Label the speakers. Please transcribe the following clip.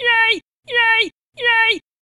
Speaker 1: Yay!